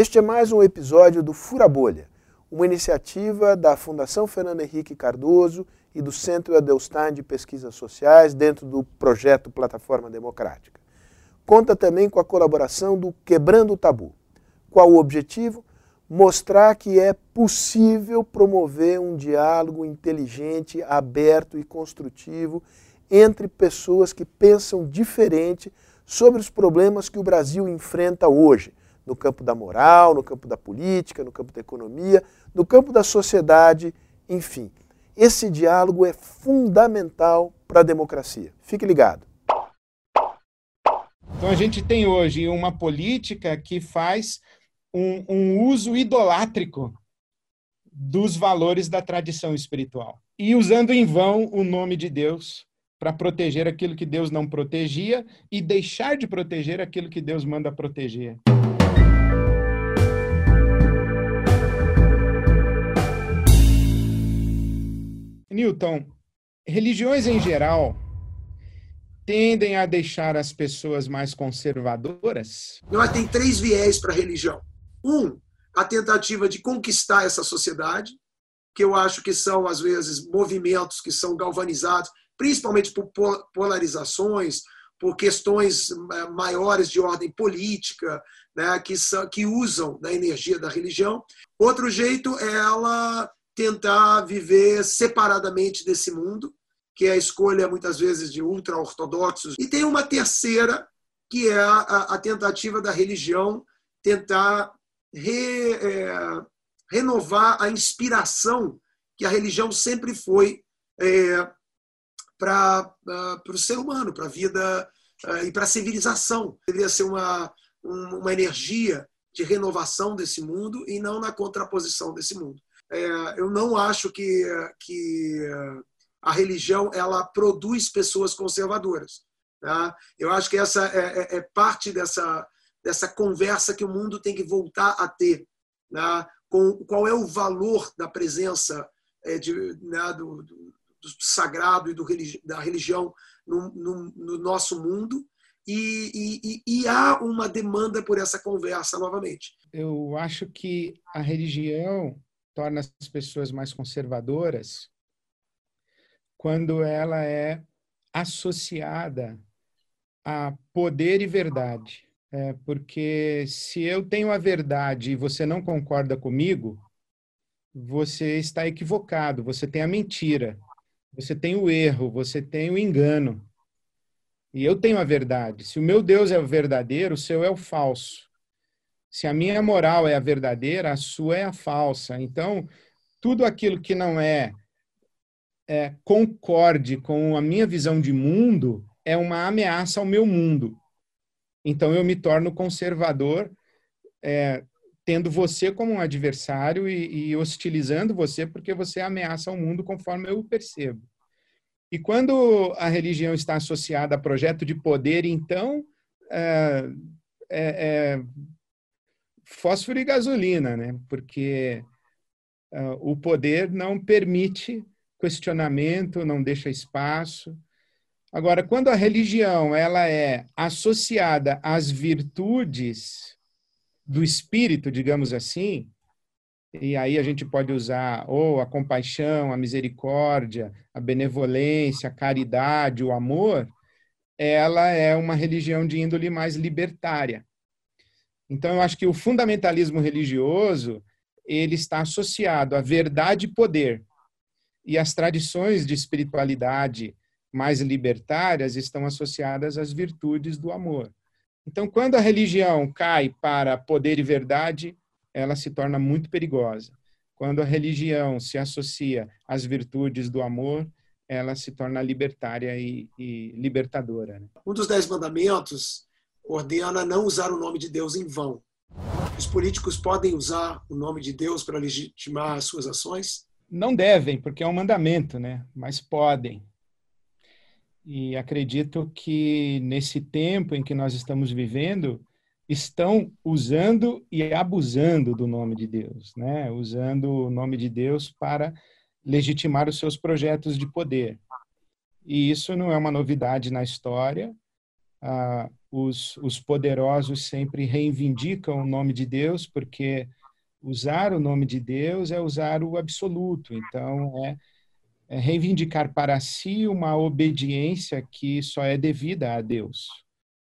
Este é mais um episódio do Fura Bolha, uma iniciativa da Fundação Fernando Henrique Cardoso e do Centro Adelstein de Pesquisas Sociais dentro do projeto Plataforma Democrática. Conta também com a colaboração do Quebrando o Tabu. Qual o objetivo? Mostrar que é possível promover um diálogo inteligente, aberto e construtivo entre pessoas que pensam diferente sobre os problemas que o Brasil enfrenta hoje, no campo da moral, no campo da política, no campo da economia, no campo da sociedade, enfim. Esse diálogo é fundamental para a democracia. Fique ligado. Então a gente tem hoje uma política que faz um, um uso idolátrico dos valores da tradição espiritual e usando em vão o nome de Deus para proteger aquilo que Deus não protegia e deixar de proteger aquilo que Deus manda proteger. Newton, religiões em geral tendem a deixar as pessoas mais conservadoras? Nós tem três viés para a religião. Um, a tentativa de conquistar essa sociedade, que eu acho que são, às vezes, movimentos que são galvanizados, principalmente por polarizações, por questões eh, maiores de ordem política, né, que, são, que usam da energia da religião. Outro jeito é ela tentar viver separadamente desse mundo, que é a escolha muitas vezes de ultra-ortodoxos. E tem uma terceira, que é a, a tentativa da religião tentar re, é, renovar a inspiração que a religião sempre foi é, para o ser humano, para a vida é, e para a civilização. Deveria ser uma, uma energia de renovação desse mundo e não na contraposição desse mundo eu não acho que, que a religião ela produz pessoas conservadoras. Tá? Eu acho que essa é, é, é, parte dessa, dessa conversa que o mundo tem que voltar a ter. Tá? Com qual é o valor da presença é, de, né, do, do, do, sagrado e do, da religião no, no, no nosso mundo e, e, e, há uma demanda por essa conversa novamente. Eu acho que a religião torna as pessoas mais conservadoras quando ela é associada a poder e verdade. É, porque se eu tenho a verdade e você não concorda comigo, você está equivocado, você tem a mentira, você tem o erro, você tem o engano. E eu tenho a verdade. Se o meu Deus é o verdadeiro, o seu é o falso. Se a minha moral é a verdadeira, a sua é a falsa. Então, tudo aquilo que não é, é concorde com a minha visão de mundo é uma ameaça ao meu mundo. Então, eu me torno conservador, é, tendo você como um adversário e, e hostilizando você porque você ameaça o mundo conforme eu percebo. E quando a religião está associada a projeto de poder, então é, é, é fósforo e gasolina, né? Porque uh, o poder não permite questionamento, não deixa espaço. Agora, quando a religião ela é associada às virtudes do espírito, digamos assim, e aí a gente pode usar ou a compaixão, a misericórdia, a benevolência, a caridade, o amor, ela é uma religião de índole mais libertária. Então, eu acho que o fundamentalismo religioso ele está associado à verdade e poder. E as tradições de espiritualidade mais libertárias estão associadas às virtudes do amor. Então, quando a religião cai para poder e verdade, ela se torna muito perigosa. Quando a religião se associa às virtudes do amor, ela se torna libertária e, e libertadora. Né? Um dos dez mandamentos ordena não usar o nome de Deus em vão. Os políticos podem usar o nome de Deus para legitimar as suas ações? Não devem, porque é um mandamento, né? Mas podem. E acredito que nesse tempo em que nós estamos vivendo, estão usando e abusando do nome de Deus, né? Usando o nome de Deus para legitimar os seus projetos de poder. E isso não é uma novidade na história. Ah, os, os poderosos sempre reivindicam o nome de Deus, porque usar o nome de Deus é usar o absoluto. Então, é, é reivindicar para si uma obediência que só é devida a Deus.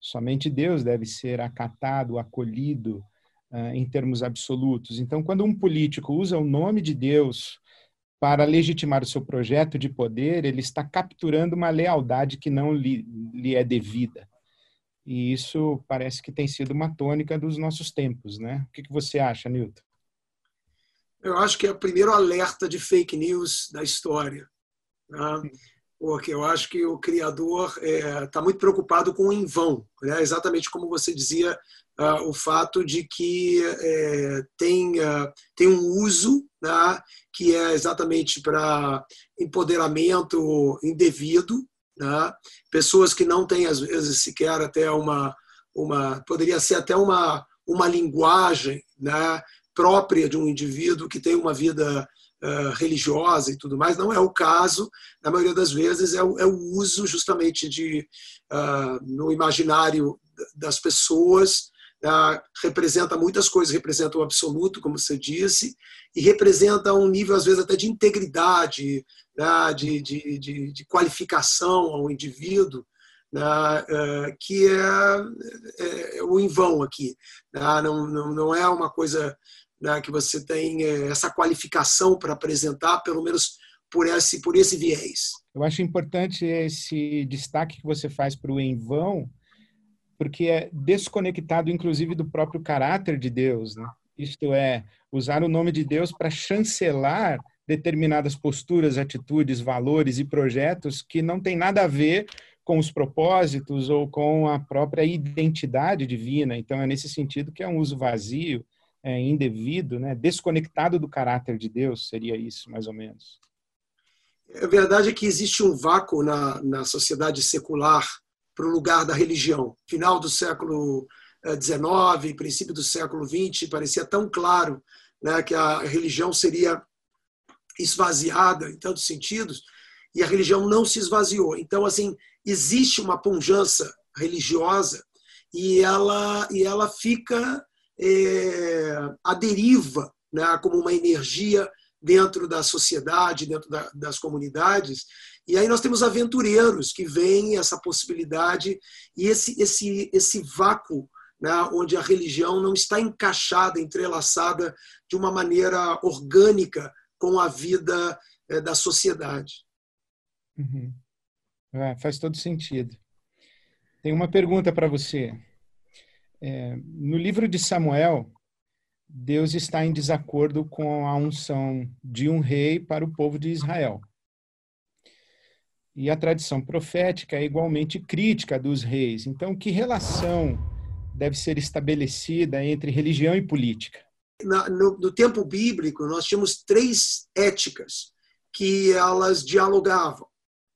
Somente Deus deve ser acatado, acolhido uh, em termos absolutos. Então, quando um político usa o nome de Deus para legitimar o seu projeto de poder, ele está capturando uma lealdade que não lhe, lhe é devida. E isso parece que tem sido uma tônica dos nossos tempos, né? O que, que você acha, Newton? Eu acho que é o primeiro alerta de fake news da história. Né? Porque eu acho que o criador está é, tá muito preocupado com o em vão. Né? Exatamente como você dizia, uh, o fato de que é, tem, uh, tem um uso né? que é exatamente para empoderamento indevido né? pessoas que não têm, às vezes, sequer até uma, uma poderia ser até uma, uma linguagem né? própria de um indivíduo que tem uma vida uh, religiosa e tudo mais. Não é o caso, na maioria das vezes, é o, é o uso justamente de, uh, no imaginário das pessoas, Uh, representa muitas coisas, representa o absoluto, como você disse, e representa um nível, às vezes, até de integridade, de, de, de, de, qualificação ao indivíduo, né, uh, que é, é, é, o em vão aqui. Né, não, não, não é uma coisa né, que você tem é, essa qualificação para apresentar, pelo menos por esse, por esse viés. Eu acho importante esse destaque que você faz para o em vão, porque é desconectado, inclusive, do próprio caráter de Deus. Né? Isto é, usar o nome de Deus para chancelar determinadas posturas, atitudes, valores e projetos que não tem nada a ver com os propósitos ou com a própria identidade divina. Então, é nesse sentido que é um uso vazio, é, indevido, né? desconectado do caráter de Deus, seria isso, mais ou menos. A verdade é que existe um vácuo na, na sociedade secular para o lugar da religião. Final do século XIX, eh, princípio do século XX, parecia tão claro né, que a religião seria esvaziada em tantos sentidos, e a religião não se esvaziou. Então, assim, existe uma punjança religiosa e ela, e ela fica é, à deriva, né, como uma energia dentro da sociedade, dentro da, das comunidades. E aí nós temos aventureiros que veem essa possibilidade e esse, esse, esse vácuo né, onde a religião não está encaixada, entrelaçada de uma maneira orgânica com a vida é, da sociedade. Uhum. É, faz todo sentido. Tem uma pergunta para você. É, no livro de Samuel, Deus está em desacordo com a unção de um rei para o povo de Israel. E a tradição profética é igualmente crítica dos reis. Então, que relação deve ser estabelecida entre religião e política? No, no tempo bíblico, nós tínhamos três éticas que elas dialogavam.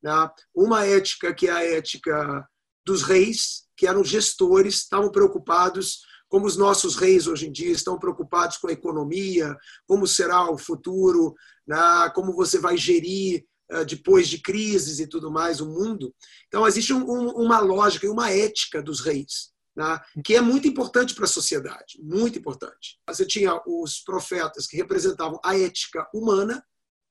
Né? Uma ética que é a ética dos reis, que eram gestores, estavam preocupados, como os nossos reis hoje em dia estão preocupados com a economia, como será o futuro, né? como você vai gerir uh, depois de crises e tudo mais o mundo. Então, existe um, uma lógica e uma ética dos reis né, que é muito importante para a sociedade, muito importante. Você tinha os profetas que representavam a ética humana,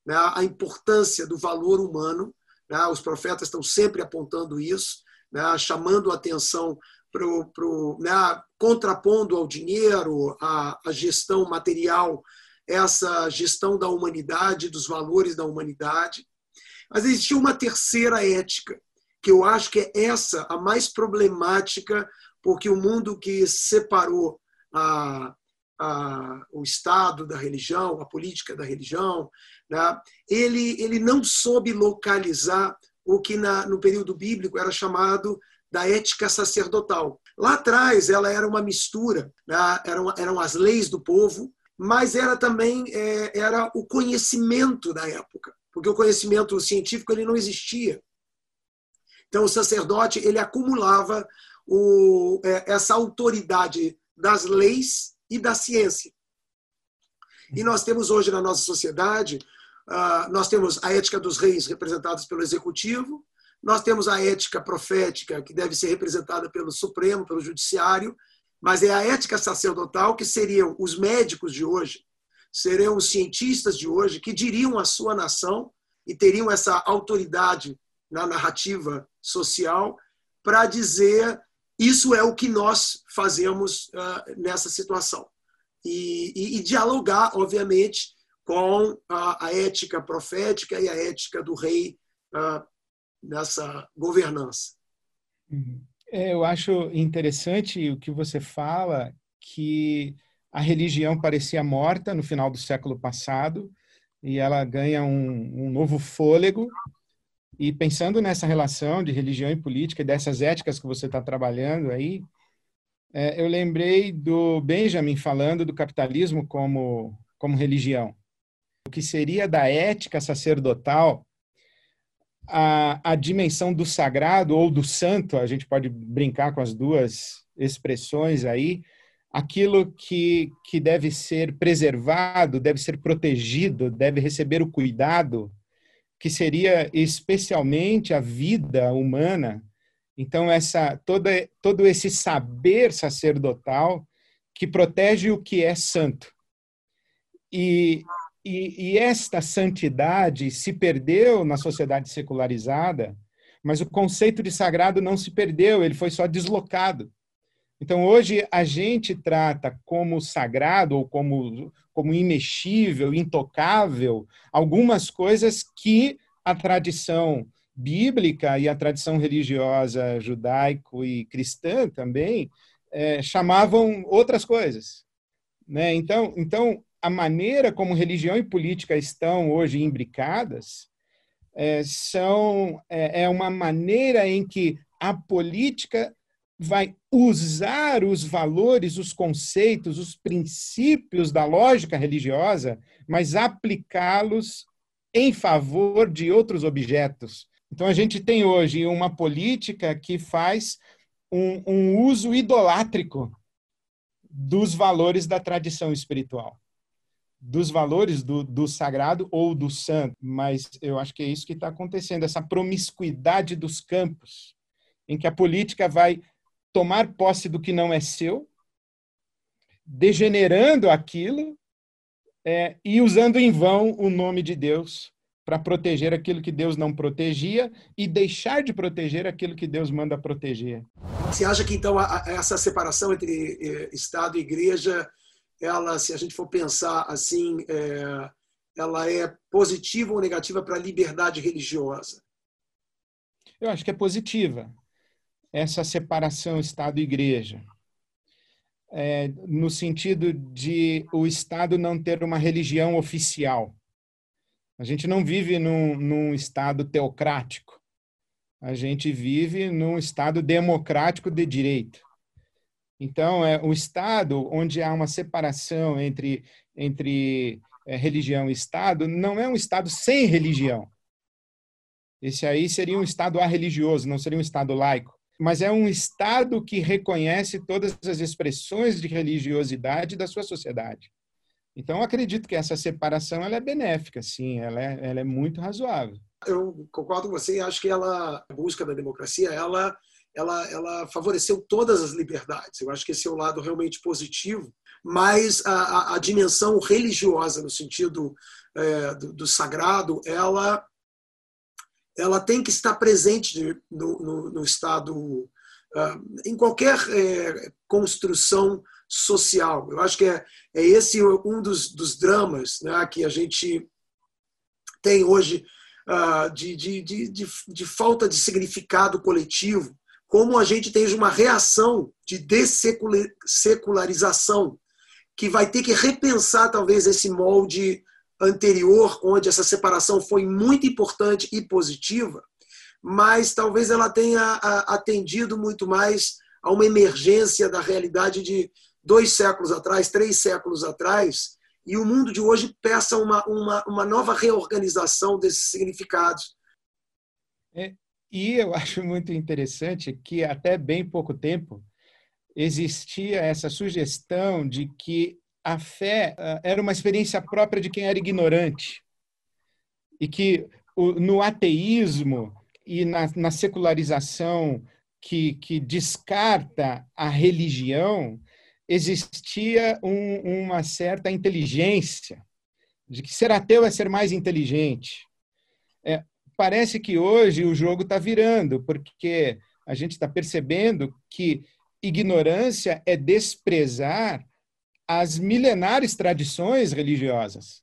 né, a importância do valor humano. Né, os profetas estão sempre apontando isso, né, chamando a atenção para o né, contrapondo ao dinheiro, a gestão material, essa gestão da humanidade, dos valores da humanidade. Mas existia uma terceira ética, que eu acho que é essa a mais problemática porque o mundo que separou a, a, o Estado da religião, a política da religião, né, ele, ele não soube localizar o que na, no período bíblico era chamado da ética sacerdotal. Lá atrás, ela era uma mistura, né, eram, eram as leis do povo, mas era também é, era o conhecimento da época, porque o conhecimento científico ele não existia. Então, o sacerdote ele acumulava o, é, essa autoridade das leis e da ciência. E nós temos hoje na nossa sociedade, uh, nós temos a ética dos reis representados pelo executivo, Nós temos a ética profética, que deve ser representada pelo Supremo, pelo Judiciário, mas é a ética sacerdotal, que seriam os médicos de hoje, seriam os cientistas de hoje, que diriam a sua nação e teriam essa autoridade na narrativa social para dizer isso é o que nós fazemos uh, nessa situação. E, e, e, dialogar, obviamente, com a, a, ética profética e a ética do rei uh, nessa governança. Uhum. É, eu acho interessante o que você fala, que a religião parecia morta no final do século passado e ela ganha um, um novo fôlego. E pensando nessa relação de religião e política, dessas éticas que você está trabalhando aí, é, eu lembrei do Benjamin falando do capitalismo como, como religião. O que seria da ética sacerdotal a, a dimensão do sagrado ou do santo, a gente pode brincar com as duas expressões aí, aquilo que, que deve ser preservado, deve ser protegido, deve receber o cuidado, que seria especialmente a vida humana. Então, essa toda, todo esse saber sacerdotal que protege o que é santo. E e, e esta santidade se perdeu na sociedade secularizada, mas o conceito de sagrado não se perdeu, ele foi só deslocado. Então, hoje, a gente trata como sagrado ou como, como imexível, intocável, algumas coisas que a tradição bíblica e a tradição religiosa judaico e cristã também é, chamavam outras coisas. Né? Então, então, a maneira como religião e política estão hoje imbricadas é, são é, é uma maneira em que a política vai usar os valores, os conceitos, os princípios da lógica religiosa, mas aplicá-los em favor de outros objetos. Então, a gente tem hoje uma política que faz um, um uso idolátrico dos valores da tradição espiritual dos valores do, do sagrado ou do santo, mas eu acho que é isso que está acontecendo, essa promiscuidade dos campos, em que a política vai tomar posse do que não é seu, degenerando aquilo é, e usando em vão o nome de Deus para proteger aquilo que Deus não protegia e deixar de proteger aquilo que Deus manda proteger. Você acha que então essa separação entre eh, Estado e Igreja ela, se a gente for pensar assim, é, ela é positiva ou negativa para a liberdade religiosa? Eu acho que é positiva essa separação Estado-Igreja. É, no sentido de o Estado não ter uma religião oficial. A gente não vive num, num Estado teocrático. A gente vive num Estado democrático de direito. Então, é o Estado, onde há uma separação entre, entre é, religião e Estado, não é um Estado sem religião. Esse aí seria um Estado arreligioso, não seria um Estado laico. Mas é um Estado que reconhece todas as expressões de religiosidade da sua sociedade. Então, acredito que essa separação ela é benéfica, sim, ela é, ela é muito razoável. Eu concordo com você e acho que ela, a busca da democracia, ela ela, ela favoreceu todas as liberdades. Eu acho que esse é o lado realmente positivo, mas a, a, a dimensão religiosa, no sentido é, do, do, sagrado, ela, ela tem que estar presente no, no, no Estado, uh, em qualquer é, construção social. Eu acho que é, é esse um dos, dos dramas né, que a gente tem hoje uh, de, de, de, de falta de significado coletivo como a gente tem uma reação de dessecularização, que vai ter que repensar talvez esse molde anterior, onde essa separação foi muito importante e positiva, mas talvez ela tenha atendido muito mais a uma emergência da realidade de dois séculos atrás, três séculos atrás, e o mundo de hoje peça uma, uma, uma nova reorganização desses significados. É, e eu acho muito interessante que até bem pouco tempo existia essa sugestão de que a fé ah, era uma experiência própria de quem era ignorante. E que no ateísmo e na, na secularização que, que, descarta a religião, existia um, uma certa inteligência, de que ser ateu é ser mais inteligente. É, parece que hoje o jogo está virando, porque a gente está percebendo que ignorância é desprezar as milenares tradições religiosas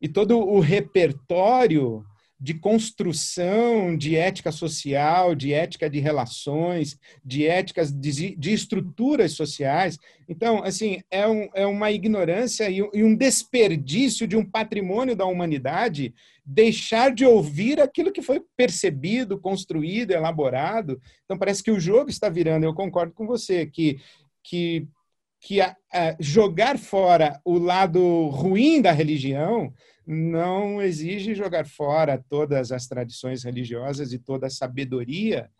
e todo o repertório de construção de ética social, de ética de relações, de éticas de, de estruturas sociais. Então, assim, é, um, é uma ignorância e, e um desperdício de um patrimônio da humanidade deixar de ouvir aquilo que foi percebido, construído, elaborado. Então, parece que o jogo está virando. Eu concordo com você que, que, que a, a jogar fora o lado ruim da religião não exige jogar fora todas as tradições religiosas e toda a sabedoria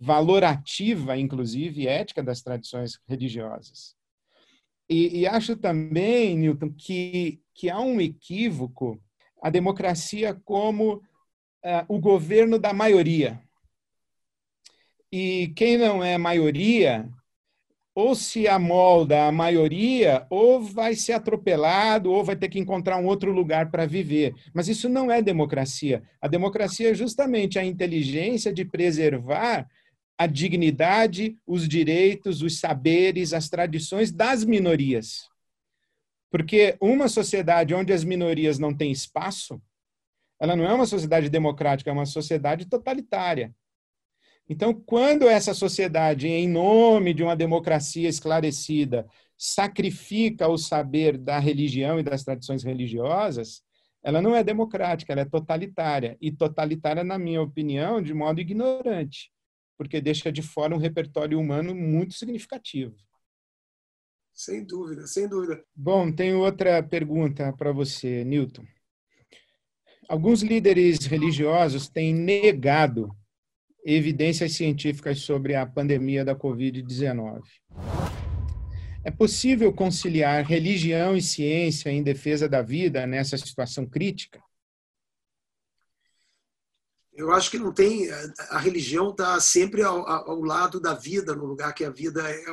valorativa, inclusive ética das tradições religiosas. E, e acho também, Newton, que, que há um equívoco a democracia como uh, o governo da maioria. E quem não é maioria ou se amolda a maioria, ou vai ser atropelado, ou vai ter que encontrar um outro lugar para viver. Mas isso não é democracia. A democracia é justamente a inteligência de preservar a dignidade, os direitos, os saberes, as tradições das minorias. Porque uma sociedade onde as minorias não têm espaço, ela não é uma sociedade democrática, é uma sociedade totalitária. Então, quando essa sociedade, em nome de uma democracia esclarecida, sacrifica o saber da religião e das tradições religiosas, ela não é democrática, ela é totalitária. E totalitária, na minha opinião, de modo ignorante, porque deixa de fora um repertório humano muito significativo. Sem dúvida, sem dúvida. Bom, tenho outra pergunta para você, Newton. Alguns líderes religiosos têm negado evidências científicas sobre a pandemia da Covid-19. É possível conciliar religião e ciência em defesa da vida nessa situação crítica? Eu acho que não tem. A religião está sempre ao, ao, lado da vida, no lugar que a vida é, é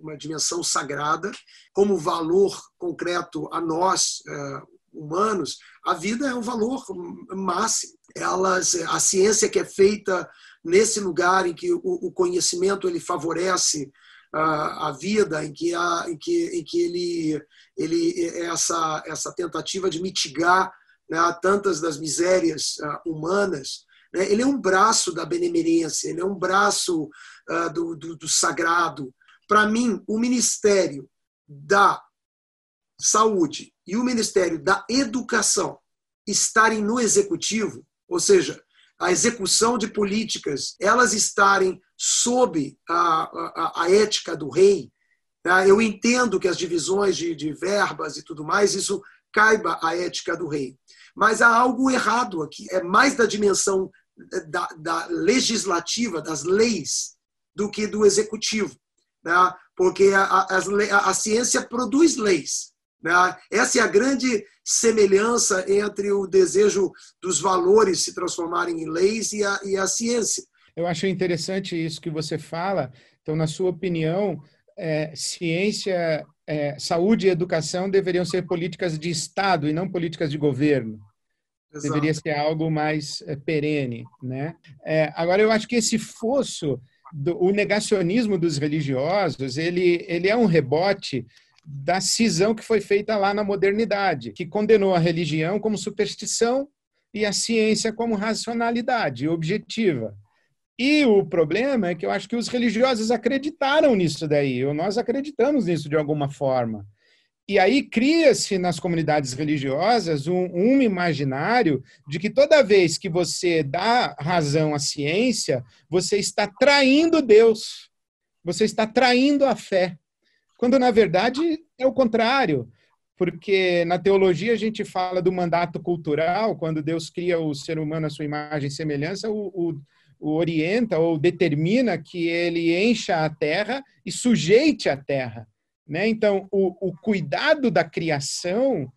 uma dimensão sagrada, como valor concreto a nós, é, humanos, a vida é um valor máximo. Elas, a ciência que é feita nesse lugar em que o, conhecimento ele favorece a, a vida, em que, a, em que, em que ele, ele essa, essa tentativa de mitigar né, tantas das misérias uh, humanas, né, ele é um braço da benemerência, ele é um braço uh, do, do, do sagrado. Para mim, o ministério da saúde e o Ministério da Educação estarem no executivo, ou seja, a execução de políticas, elas estarem sob a, a, a ética do rei, tá? eu entendo que as divisões de, de verbas e tudo mais, isso caiba a ética do rei. Mas há algo errado aqui, é mais da dimensão da, da legislativa, das leis, do que do executivo. Né? Porque a, a, a ciência produz leis. Né? Essa é a grande semelhança entre o desejo dos valores se transformarem em leis e a, e a ciência. Eu acho interessante isso que você fala. Então, na sua opinião, é, ciência, é, saúde e educação deveriam ser políticas de Estado e não políticas de governo. Exato. Deveria ser algo mais é, perene. Né? É, agora, eu acho que esse fosso, do, o negacionismo dos religiosos, ele, ele é um rebote da cisão que foi feita lá na modernidade, que condenou a religião como superstição e a ciência como racionalidade objetiva. E o problema é que eu acho que os religiosos acreditaram nisso daí, ou nós acreditamos nisso de alguma forma. E aí cria-se nas comunidades religiosas um, um, imaginário de que toda vez que você dá razão à ciência, você está traindo Deus, você está traindo a fé. Quando, na verdade, é o contrário. Porque na teologia a gente fala do mandato cultural, quando Deus cria o ser humano à sua imagem e semelhança, o, o, o orienta ou determina que ele encha a terra e sujeite a terra. Né? Então, o, o cuidado da criação,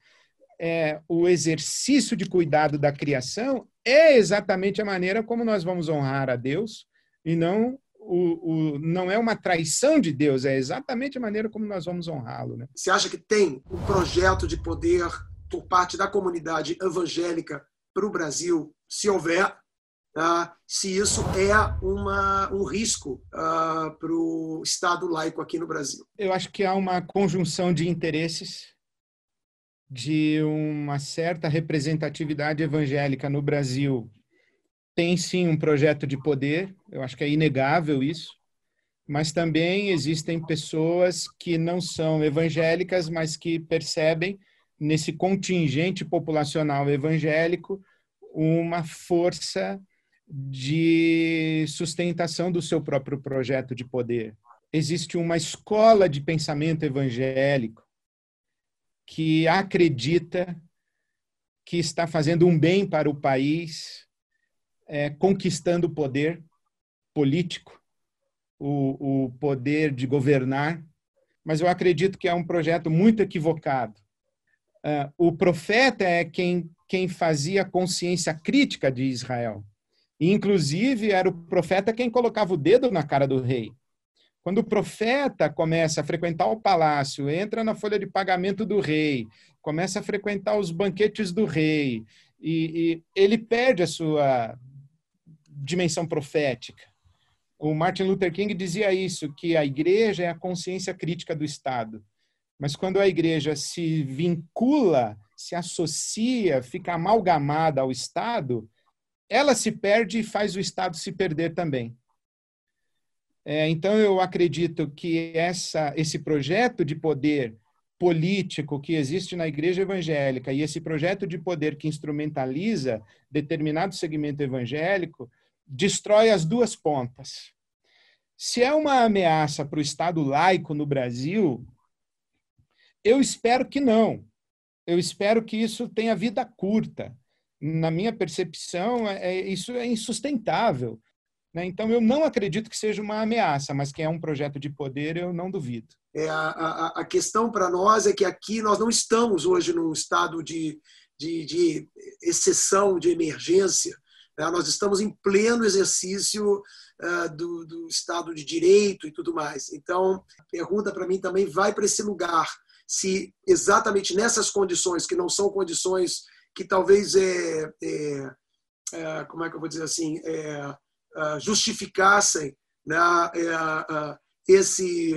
é, o exercício de cuidado da criação é exatamente a maneira como nós vamos honrar a Deus e não o, o, não é uma traição de Deus, é exatamente a maneira como nós vamos honrá-lo. Né? Você acha que tem um projeto de poder por parte da comunidade evangélica para o Brasil, se houver, tá? se isso é uma, um risco uh, para o Estado laico aqui no Brasil? Eu acho que há uma conjunção de interesses de uma certa representatividade evangélica no Brasil tem sim um projeto de poder, eu acho que é inegável isso, mas também existem pessoas que não são evangélicas, mas que percebem nesse contingente populacional evangélico uma força de sustentação do seu próprio projeto de poder. Existe uma escola de pensamento evangélico que acredita que está fazendo um bem para o país, é, conquistando o poder político, o, o poder de governar, mas eu acredito que é um projeto muito equivocado. Uh, o profeta é quem, quem fazia consciência crítica de Israel. Inclusive, era o profeta quem colocava o dedo na cara do rei. Quando o profeta começa a frequentar o palácio, entra na folha de pagamento do rei, começa a frequentar os banquetes do rei, e, e ele perde a sua dimensão profética. O Martin Luther King dizia isso, que a igreja é a consciência crítica do Estado. Mas quando a igreja se vincula, se associa, fica amalgamada ao Estado, ela se perde e faz o Estado se perder também. É, então, eu acredito que essa, esse projeto de poder político que existe na igreja evangélica e esse projeto de poder que instrumentaliza determinado segmento evangélico destrói as duas pontas. Se é uma ameaça para o Estado laico no Brasil, eu espero que não. Eu espero que isso tenha vida curta. Na minha percepção, é, é isso é insustentável. Né? Então, eu não acredito que seja uma ameaça, mas que é um projeto de poder, eu não duvido. É, a, a, questão para nós é que aqui nós não estamos hoje num estado de, de, de exceção, de emergência. Né? Nós estamos em pleno exercício uh, do, do, Estado de Direito e tudo mais. Então, a pergunta para mim também vai para esse lugar. Se exatamente nessas condições, que não são condições que talvez é, é, é como é que eu vou dizer assim, é, é justificassem né, é, esse,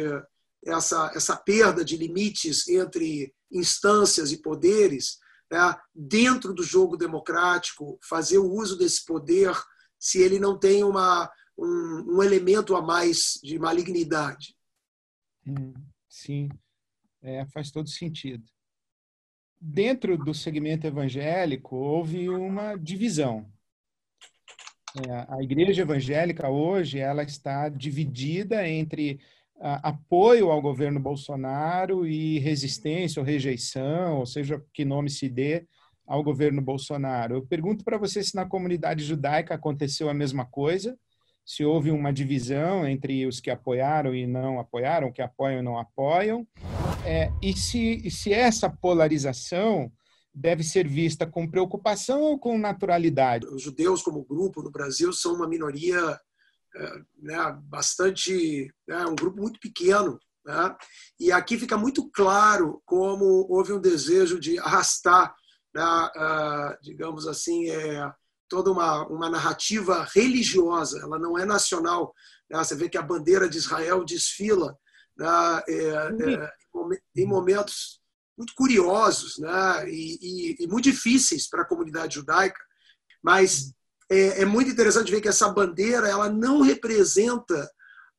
essa, essa perda de limites entre instâncias e poderes, né, dentro do jogo democrático, fazer o uso desse poder se ele não tem uma, um, um elemento a mais de malignidade. Sim, é, faz todo sentido. Dentro do segmento evangélico, houve uma divisão. É, a igreja evangélica hoje ela está dividida entre apoio ao governo Bolsonaro e resistência ou rejeição, ou seja, que nome se dê ao governo Bolsonaro. Eu pergunto para você se na comunidade judaica aconteceu a mesma coisa, se houve uma divisão entre os que apoiaram e não apoiaram, que apoiam e não apoiam, é, e se, se essa polarização deve ser vista com preocupação ou com naturalidade? Os judeus, como grupo no Brasil, são uma minoria né, bastante, né, um grupo muito pequeno. Né? E aqui fica muito claro como houve um desejo de arrastar, né, uh, digamos assim, é, toda uma, uma narrativa religiosa, ela não é nacional. Né? Você vê que a bandeira de Israel desfila né, é, é, em momentos muito curiosos né, e, e, e muito difíceis para a comunidade judaica, mas é, é muito interessante ver que essa bandeira ela não representa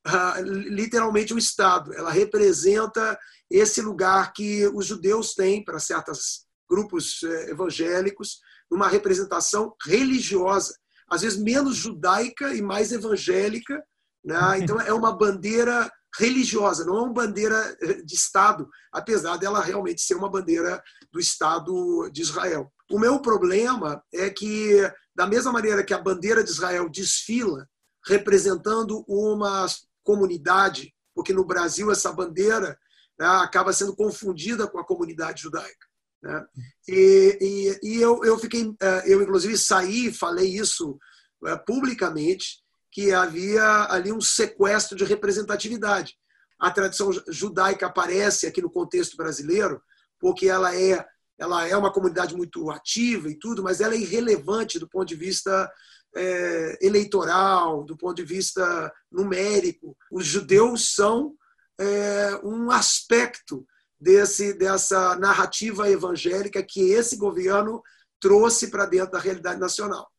ah, literalmente o Estado, ela representa esse lugar que os judeus têm para certos grupos eh, evangélicos, uma representação religiosa, às vezes menos judaica e mais evangélica. Né? Então, é uma bandeira religiosa, não é uma bandeira eh, de Estado, apesar dela realmente ser uma bandeira do Estado de Israel. O meu problema é que da mesma maneira que a bandeira de Israel desfila representando uma comunidade, porque no Brasil essa bandeira né, acaba sendo confundida com a comunidade judaica. Né? E, e, e eu, eu fiquei, é, eu inclusive saí, falei isso é, publicamente, que havia ali um sequestro de representatividade. A tradição judaica aparece aqui no contexto brasileiro porque ela é ela é uma comunidade muito ativa e tudo, mas ela é irrelevante do ponto de vista é, eleitoral, do ponto de vista numérico. Os judeus são é, um aspecto desse, dessa narrativa evangélica que esse governo trouxe para dentro da realidade nacional.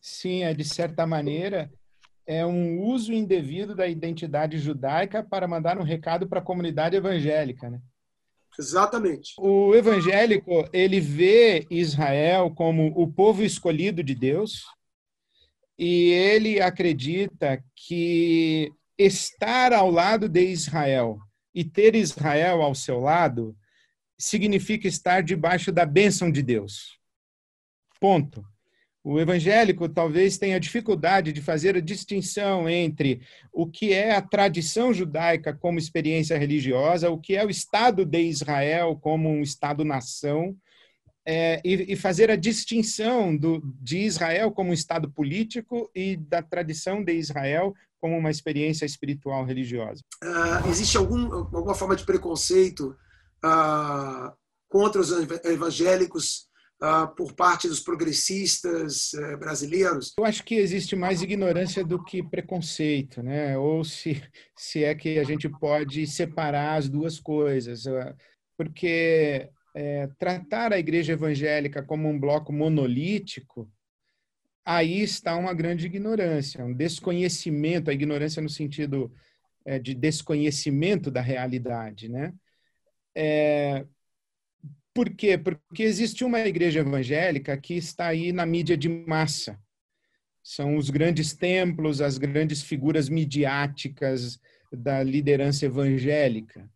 Sim, é de certa maneira é um uso indevido da identidade judaica para mandar um recado para a comunidade evangélica, né? Exatamente. O evangélico, ele vê Israel como o povo escolhido de Deus e ele acredita que estar ao lado de Israel e ter Israel ao seu lado significa estar debaixo da bênção de Deus. Ponto. O evangélico talvez tenha dificuldade de fazer a distinção entre o que é a tradição judaica como experiência religiosa, o que é o Estado de Israel como um Estado-nação, é, e, e, fazer a distinção do, de Israel como um Estado político e da tradição de Israel como uma experiência espiritual religiosa? Uh, existe algum, alguma forma de preconceito uh, contra os evangélicos por parte dos progressistas uh, brasileiros? Eu acho que existe mais ignorância do que preconceito, né? Ou se, se é que a gente pode separar as duas coisas, porque é, tratar a igreja evangélica como um bloco monolítico aí está uma grande ignorância, um desconhecimento, a ignorância no sentido é, de desconhecimento da realidade, né? É, por quê? Porque existe uma igreja evangélica que está aí na mídia de massa. São os grandes templos, as grandes figuras midiáticas da liderança evangélica.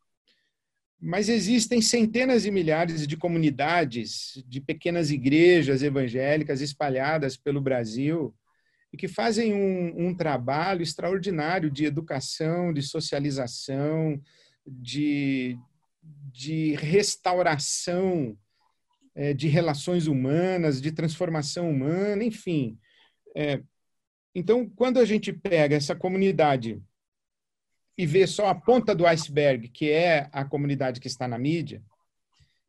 Mas existem centenas e milhares de comunidades, de pequenas igrejas evangélicas espalhadas pelo Brasil e que fazem um, um trabalho extraordinário de educação, de socialização, de, de restauração é, de relações humanas, de transformação humana, enfim. É, então, quando a gente pega essa comunidade e vê só a ponta do iceberg, que é a comunidade que está na mídia,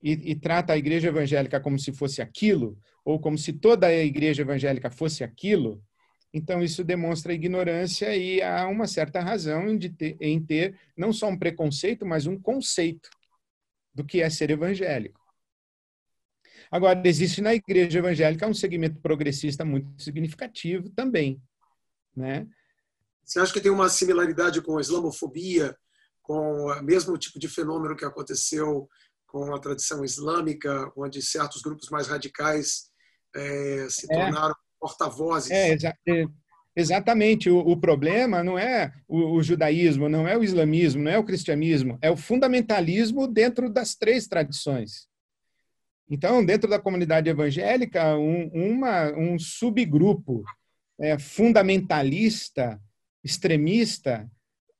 e, e, trata a igreja evangélica como se fosse aquilo, ou como se toda a igreja evangélica fosse aquilo, então isso demonstra ignorância e há uma certa razão em, ter, em ter não só um preconceito, mas um conceito do que é ser evangélico. Agora, existe na igreja evangélica um segmento progressista muito significativo também, né? Você acha que tem uma similaridade com a islamofobia, com o mesmo tipo de fenômeno que aconteceu com a tradição islâmica, onde certos grupos mais radicais é, se é. tornaram porta-vozes? É, é, exatamente. O, o, problema não é o, o, judaísmo, não é o islamismo, não é o cristianismo, é o fundamentalismo dentro das três tradições. Então, dentro da comunidade evangélica, um, uma, um subgrupo é, fundamentalista extremista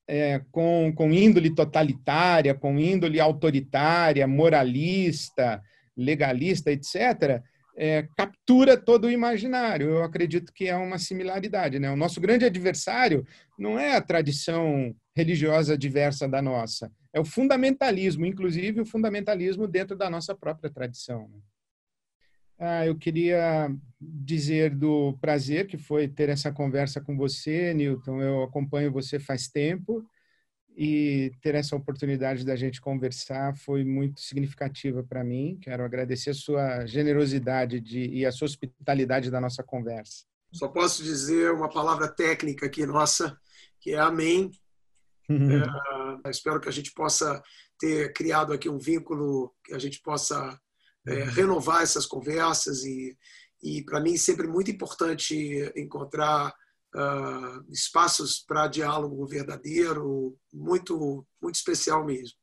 é, com, com índole totalitária, com índole autoritária, moralista, legalista, etc., é, captura todo o imaginário. Eu acredito que é uma similaridade. Né? O nosso grande adversário não é a tradição religiosa diversa da nossa, é o fundamentalismo, inclusive o fundamentalismo dentro da nossa própria tradição. Né? Ah, eu queria dizer do prazer que foi ter essa conversa com você, Newton. Eu acompanho você faz tempo e ter essa oportunidade da gente conversar foi muito significativa para mim. Quero agradecer a sua generosidade de, e a sua hospitalidade da nossa conversa. Só posso dizer uma palavra técnica aqui nossa, que é amém. é, espero que a gente possa ter criado aqui um vínculo, que a gente possa é, uhum. renovar essas conversas e, e para mim sempre muito importante encontrar espaços para diálogo verdadeiro, muito muito especial mesmo.